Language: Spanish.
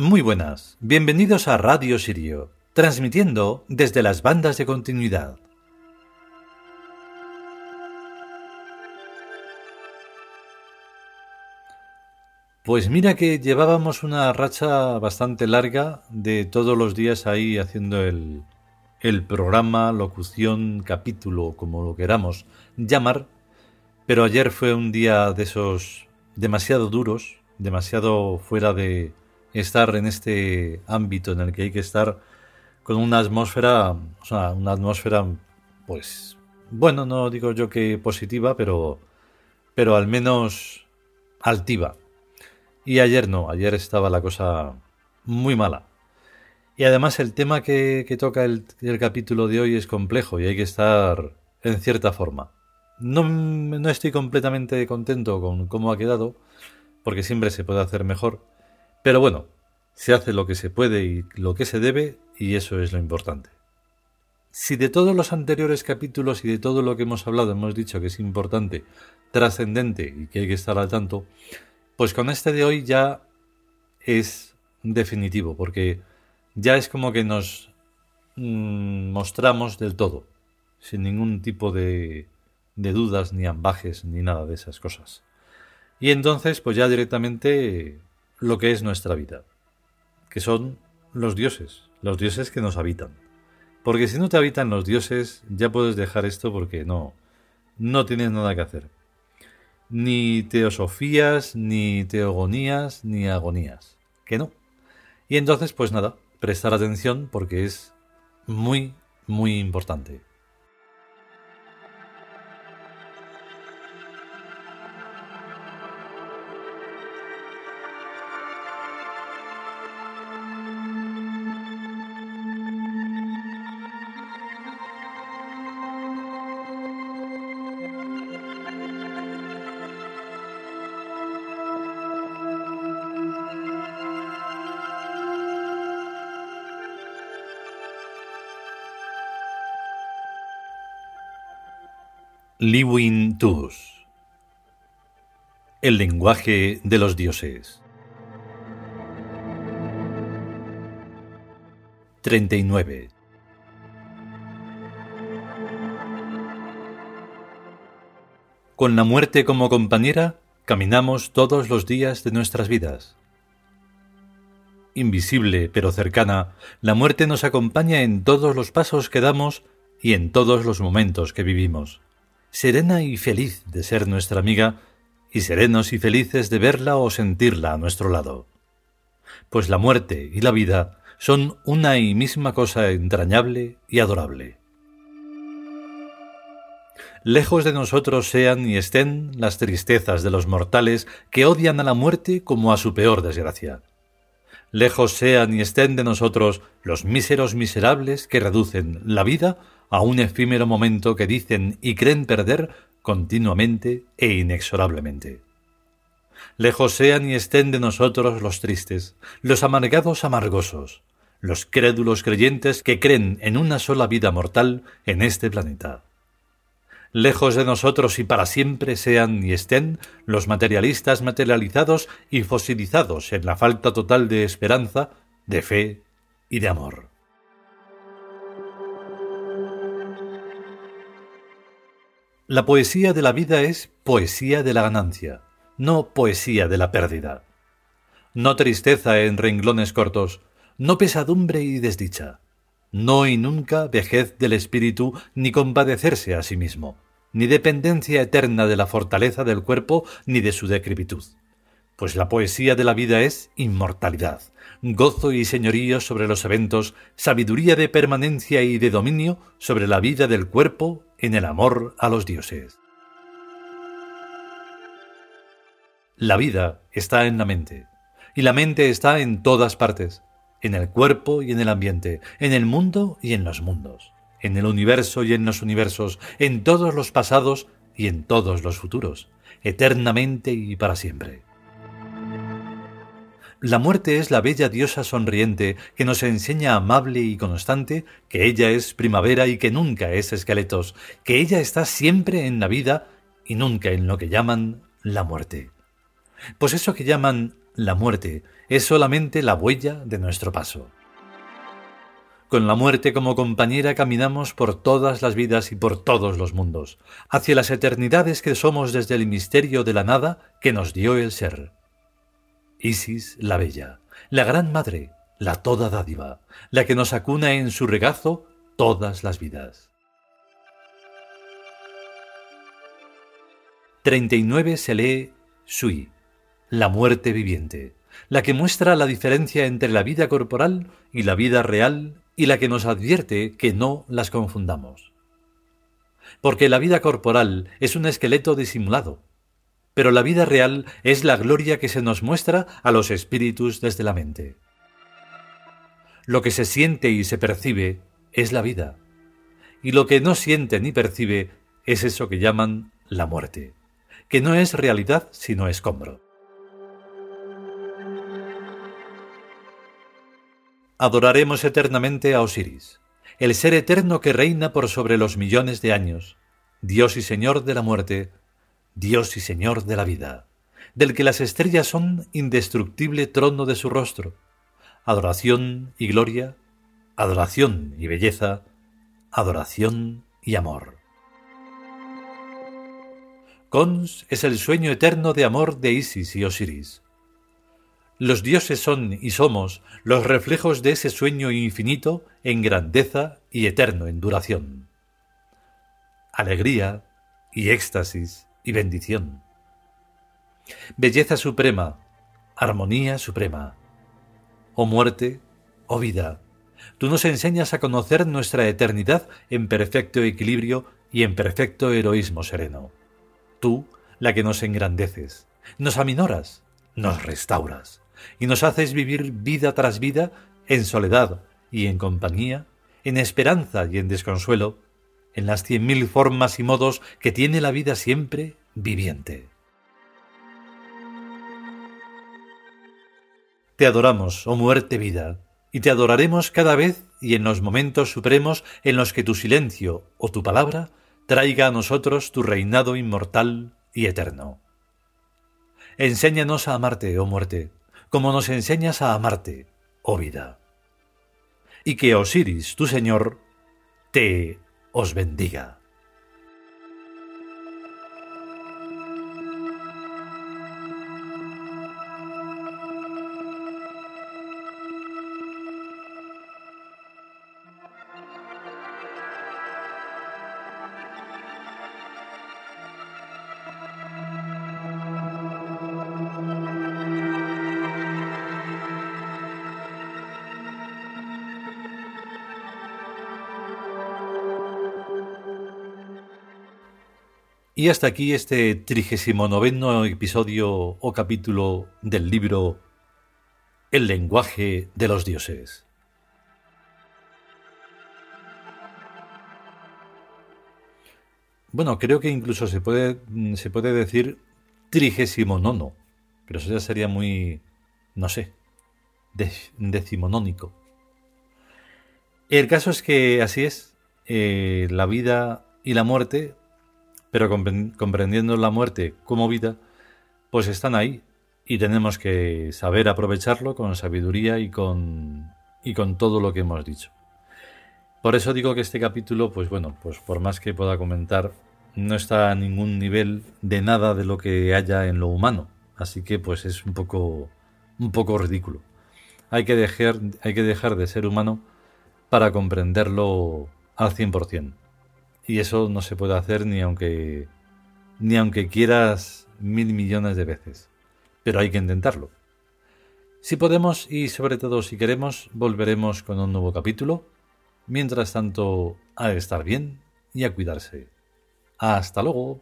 Muy buenas, bienvenidos a Radio Sirio, transmitiendo desde las bandas de continuidad. Pues mira que llevábamos una racha bastante larga de todos los días ahí haciendo el, el programa, locución, capítulo, como lo queramos llamar, pero ayer fue un día de esos demasiado duros, demasiado fuera de, estar en este ámbito en el que hay que estar con una atmósfera, o sea, una atmósfera, pues, bueno, no digo yo que positiva, pero, pero al menos altiva. Y ayer no, ayer estaba la cosa muy mala. Y además el tema que, toca el, el, capítulo de hoy es complejo y hay que estar en cierta forma. No, no estoy completamente contento con cómo ha quedado, porque siempre se puede hacer mejor pero bueno, se hace lo que se puede y lo que se debe y eso es lo importante. Si de todos los anteriores capítulos y de todo lo que hemos hablado hemos dicho que es importante, trascendente y que hay que estar al tanto, pues con este de hoy ya es definitivo, porque ya es como que nos mm, mostramos del todo, sin ningún tipo de, de dudas, ni ambajes, ni nada de esas cosas. Y entonces, pues ya directamente lo que es nuestra vida, que son los dioses, los dioses que nos habitan. Porque si no te habitan los dioses, ya puedes dejar esto porque no, no tienes nada que hacer. Ni teosofías, ni teogonías, ni agonías. Que no. Y entonces, pues nada, prestar atención porque es muy, muy importante. Liwin Tus El lenguaje de los dioses. 39 Con la muerte como compañera, caminamos todos los días de nuestras vidas. Invisible pero cercana, la muerte nos acompaña en todos los pasos que damos y en todos los momentos que vivimos serena y feliz de ser nuestra amiga, y serenos y felices de verla o sentirla a nuestro lado. Pues la muerte y la vida son una y misma cosa entrañable y adorable. Lejos de nosotros sean y estén las tristezas de los mortales que odian a la muerte como a su peor desgracia. Lejos sean y estén de nosotros los míseros miserables que reducen la vida a un efímero momento que dicen y creen perder continuamente e inexorablemente. Lejos sean y estén de nosotros los tristes, los amargados amargosos, los crédulos creyentes que creen en una sola vida mortal en este planeta. Lejos de nosotros y para siempre sean y estén los materialistas materializados y fosilizados en la falta total de esperanza, de fe y de amor. La poesía de la vida es poesía de la ganancia, no poesía de la pérdida. No tristeza en renglones cortos, no pesadumbre y desdicha, no y nunca vejez del espíritu ni compadecerse a sí mismo, ni dependencia eterna de la fortaleza del cuerpo ni de su decrepitud. Pues la poesía de la vida es inmortalidad, gozo y señorío sobre los eventos, sabiduría de permanencia y de dominio sobre la vida del cuerpo en el amor a los dioses. La vida está en la mente, y la mente está en todas partes, en el cuerpo y en el ambiente, en el mundo y en los mundos, en el universo y en los universos, en todos los pasados y en todos los futuros, eternamente y para siempre. La muerte es la bella diosa sonriente que nos enseña amable y constante que ella es primavera y que nunca es esqueletos, que ella está siempre en la vida y nunca en lo que llaman la muerte. Pues eso que llaman la muerte es solamente la huella de nuestro paso. Con la muerte como compañera caminamos por todas las vidas y por todos los mundos, hacia las eternidades que somos desde el misterio de la nada que nos dio el ser. Isis la Bella, la Gran Madre, la Toda Dádiva, la que nos acuna en su regazo todas las vidas. 39 se lee Sui, la muerte viviente, la que muestra la diferencia entre la vida corporal y la vida real y la que nos advierte que no las confundamos. Porque la vida corporal es un esqueleto disimulado, pero la vida real es la gloria que se nos muestra a los espíritus desde la mente. Lo que se siente y se percibe es la vida, y lo que no siente ni percibe es eso que llaman la muerte, que no es realidad sino escombro. Adoraremos eternamente a Osiris, el ser eterno que reina por sobre los millones de años, Dios y Señor de la muerte, Dios y Señor de la vida, del que las estrellas son indestructible trono de su rostro. Adoración y gloria, adoración y belleza, adoración y amor. Cons es el sueño eterno de amor de Isis y Osiris. Los dioses son y somos los reflejos de ese sueño infinito en grandeza y eterno en duración. Alegría y éxtasis y bendición. Belleza suprema, armonía suprema. Oh muerte, oh vida, tú nos enseñas a conocer nuestra eternidad en perfecto equilibrio y en perfecto heroísmo sereno. Tú, la que nos engrandeces, nos aminoras, nos restauras, y nos haces vivir vida tras vida en soledad y en compañía, en esperanza y en desconsuelo, en las cien mil formas y modos que tiene la vida siempre viviente. Te adoramos, oh muerte vida, y te adoraremos cada vez y en los momentos supremos en los que tu silencio o tu palabra traiga a nosotros tu reinado inmortal y eterno. Enséñanos a amarte, oh muerte, como nos enseñas a amarte, oh vida. Y que Osiris, tu Señor, te os bendiga. Y hasta aquí este trigésimo noveno episodio o capítulo del libro El lenguaje de los dioses. Bueno, creo que incluso se puede, se puede decir trigésimo nono, pero eso ya sería muy, no sé, decimonónico. El caso es que así es, eh, la vida y la muerte pero comprendiendo la muerte como vida, pues están ahí y tenemos que saber aprovecharlo con sabiduría y con, y con todo lo que hemos dicho. Por eso digo que este capítulo, pues bueno, pues por más que pueda comentar, no está a ningún nivel de nada de lo que haya en lo humano. Así que pues es un poco, un poco ridículo. Hay que, dejar, hay que dejar de ser humano para comprenderlo al 100%. Y eso no se puede hacer ni aunque ni aunque quieras mil millones de veces. pero hay que intentarlo. Si podemos y sobre todo si queremos, volveremos con un nuevo capítulo. Mientras tanto, a estar bien y a cuidarse. Hasta luego.